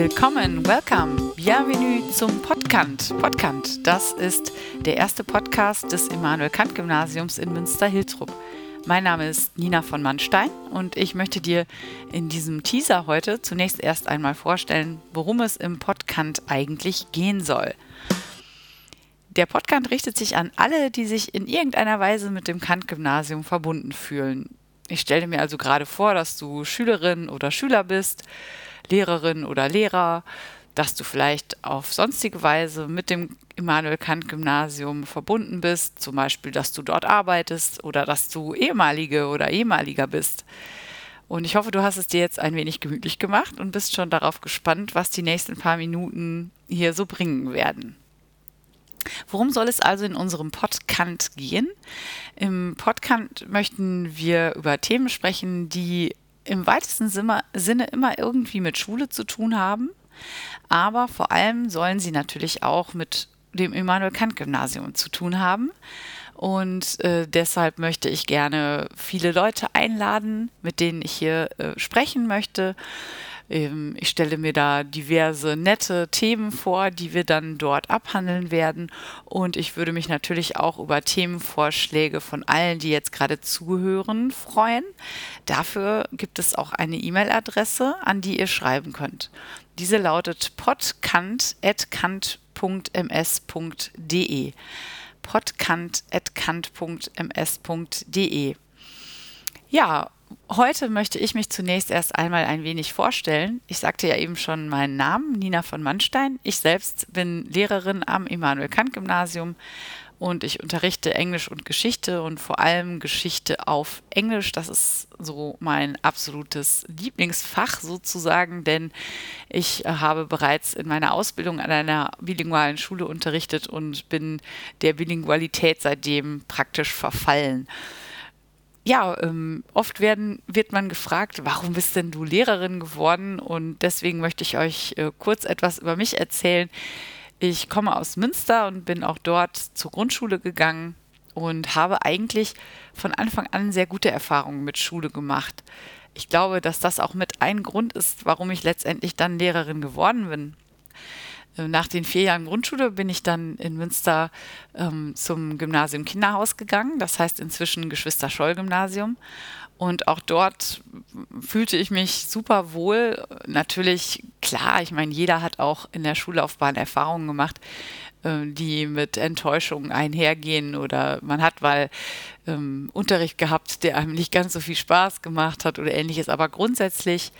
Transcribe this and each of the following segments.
Willkommen, welcome, bienvenue zum Podcast. Podcast, das ist der erste Podcast des Immanuel Kant Gymnasiums in Münster-Hiltrup. Mein Name ist Nina von Mannstein und ich möchte dir in diesem Teaser heute zunächst erst einmal vorstellen, worum es im Podcast eigentlich gehen soll. Der Podcast richtet sich an alle, die sich in irgendeiner Weise mit dem Kant-Gymnasium verbunden fühlen. Ich stelle mir also gerade vor, dass du Schülerin oder Schüler bist, Lehrerin oder Lehrer, dass du vielleicht auf sonstige Weise mit dem Immanuel Kant Gymnasium verbunden bist, zum Beispiel, dass du dort arbeitest oder dass du ehemalige oder ehemaliger bist. Und ich hoffe, du hast es dir jetzt ein wenig gemütlich gemacht und bist schon darauf gespannt, was die nächsten paar Minuten hier so bringen werden. Worum soll es also in unserem Podcast gehen? Im Podcast möchten wir über Themen sprechen, die im weitesten Sinne immer irgendwie mit Schule zu tun haben, aber vor allem sollen sie natürlich auch mit dem Immanuel Kant Gymnasium zu tun haben. Und äh, deshalb möchte ich gerne viele Leute einladen, mit denen ich hier äh, sprechen möchte. Ähm, ich stelle mir da diverse nette Themen vor, die wir dann dort abhandeln werden. Und ich würde mich natürlich auch über Themenvorschläge von allen, die jetzt gerade zuhören, freuen. Dafür gibt es auch eine E-Mail-Adresse, an die ihr schreiben könnt. Diese lautet podkant.kant.ms.de podkant.kant.ms.de Ja, Heute möchte ich mich zunächst erst einmal ein wenig vorstellen. Ich sagte ja eben schon meinen Namen, Nina von Mannstein. Ich selbst bin Lehrerin am Immanuel Kant Gymnasium und ich unterrichte Englisch und Geschichte und vor allem Geschichte auf Englisch. Das ist so mein absolutes Lieblingsfach sozusagen, denn ich habe bereits in meiner Ausbildung an einer bilingualen Schule unterrichtet und bin der Bilingualität seitdem praktisch verfallen ja, ähm, oft werden, wird man gefragt, warum bist denn du Lehrerin geworden? Und deswegen möchte ich euch äh, kurz etwas über mich erzählen. Ich komme aus Münster und bin auch dort zur Grundschule gegangen und habe eigentlich von Anfang an sehr gute Erfahrungen mit Schule gemacht. Ich glaube, dass das auch mit ein Grund ist, warum ich letztendlich dann Lehrerin geworden bin. Äh, nach den vier Jahren Grundschule bin ich dann in Münster ähm, zum Gymnasium Kinderhaus gegangen, das heißt inzwischen Geschwister-Scholl-Gymnasium. Und auch dort fühlte ich mich super wohl. Natürlich, klar, ich meine, jeder hat auch in der Schullaufbahn Erfahrungen gemacht, äh, die mit Enttäuschungen einhergehen oder man hat mal ähm, Unterricht gehabt, der einem nicht ganz so viel Spaß gemacht hat oder ähnliches. Aber grundsätzlich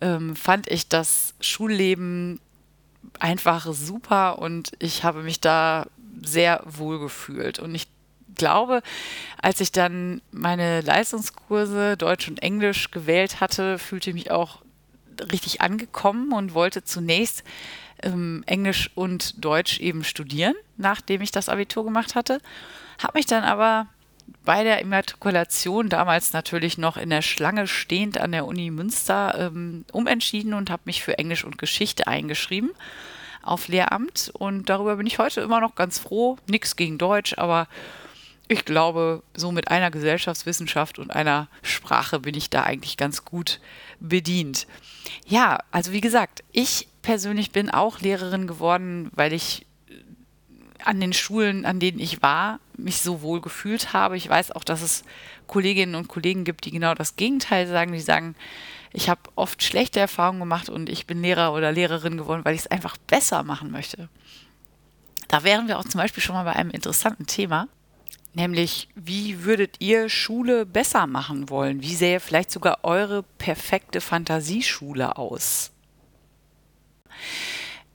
ähm, fand ich das Schulleben einfach super und ich habe mich da sehr wohl gefühlt. Und ich glaube, als ich dann meine Leistungskurse Deutsch und Englisch gewählt hatte, fühlte ich mich auch richtig angekommen und wollte zunächst ähm, Englisch und Deutsch eben studieren, nachdem ich das Abitur gemacht hatte. Habe mich dann aber bei der Immatrikulation damals natürlich noch in der Schlange stehend an der Uni Münster ähm, umentschieden und habe mich für Englisch und Geschichte eingeschrieben auf Lehramt. Und darüber bin ich heute immer noch ganz froh. Nichts gegen Deutsch, aber ich glaube, so mit einer Gesellschaftswissenschaft und einer Sprache bin ich da eigentlich ganz gut bedient. Ja, also wie gesagt, ich persönlich bin auch Lehrerin geworden, weil ich an den Schulen, an denen ich war, mich so wohl gefühlt habe. Ich weiß auch, dass es Kolleginnen und Kollegen gibt, die genau das Gegenteil sagen. Die sagen, ich habe oft schlechte Erfahrungen gemacht und ich bin Lehrer oder Lehrerin geworden, weil ich es einfach besser machen möchte. Da wären wir auch zum Beispiel schon mal bei einem interessanten Thema, nämlich wie würdet ihr Schule besser machen wollen? Wie sähe vielleicht sogar eure perfekte Fantasieschule aus?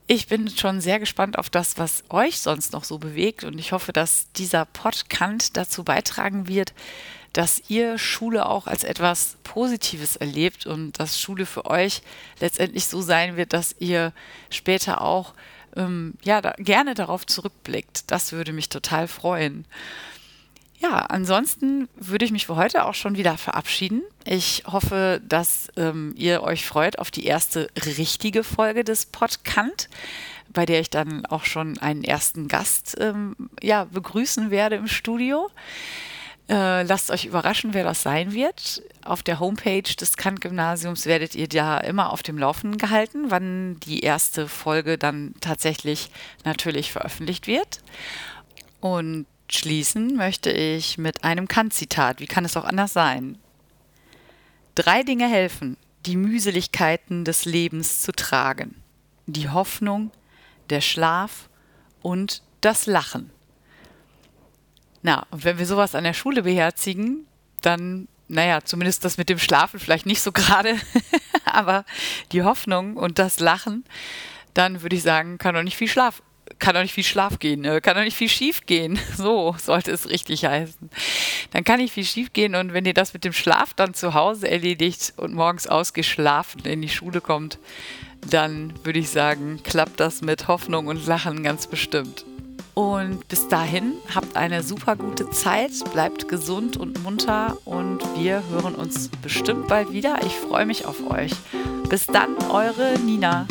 Ich bin schon sehr gespannt auf das, was euch sonst noch so bewegt und ich hoffe, dass dieser Podcast dazu beitragen wird, dass ihr Schule auch als etwas Positives erlebt und dass Schule für euch letztendlich so sein wird, dass ihr später auch ähm, ja, da, gerne darauf zurückblickt. Das würde mich total freuen. Ja, ansonsten würde ich mich für heute auch schon wieder verabschieden. Ich hoffe, dass ähm, ihr euch freut auf die erste richtige Folge des Podcast, bei der ich dann auch schon einen ersten Gast ähm, ja, begrüßen werde im Studio. Äh, lasst euch überraschen, wer das sein wird. Auf der Homepage des Kant-Gymnasiums werdet ihr ja immer auf dem Laufenden gehalten, wann die erste Folge dann tatsächlich natürlich veröffentlicht wird. Und schließen möchte ich mit einem Kant-Zitat. Wie kann es auch anders sein? Drei Dinge helfen, die Mühseligkeiten des Lebens zu tragen. Die Hoffnung, der Schlaf und das Lachen. Na, und wenn wir sowas an der Schule beherzigen, dann, naja, zumindest das mit dem Schlafen vielleicht nicht so gerade, aber die Hoffnung und das Lachen, dann würde ich sagen, kann doch nicht viel Schlaf, kann doch nicht viel Schlaf gehen, ne? kann doch nicht viel schief gehen. So sollte es richtig heißen. Dann kann nicht viel schief gehen und wenn ihr das mit dem Schlaf dann zu Hause erledigt und morgens ausgeschlafen in die Schule kommt, dann würde ich sagen, klappt das mit Hoffnung und Lachen ganz bestimmt. Und bis dahin habt eine super gute Zeit, bleibt gesund und munter und wir hören uns bestimmt bald wieder. Ich freue mich auf euch. Bis dann, eure Nina.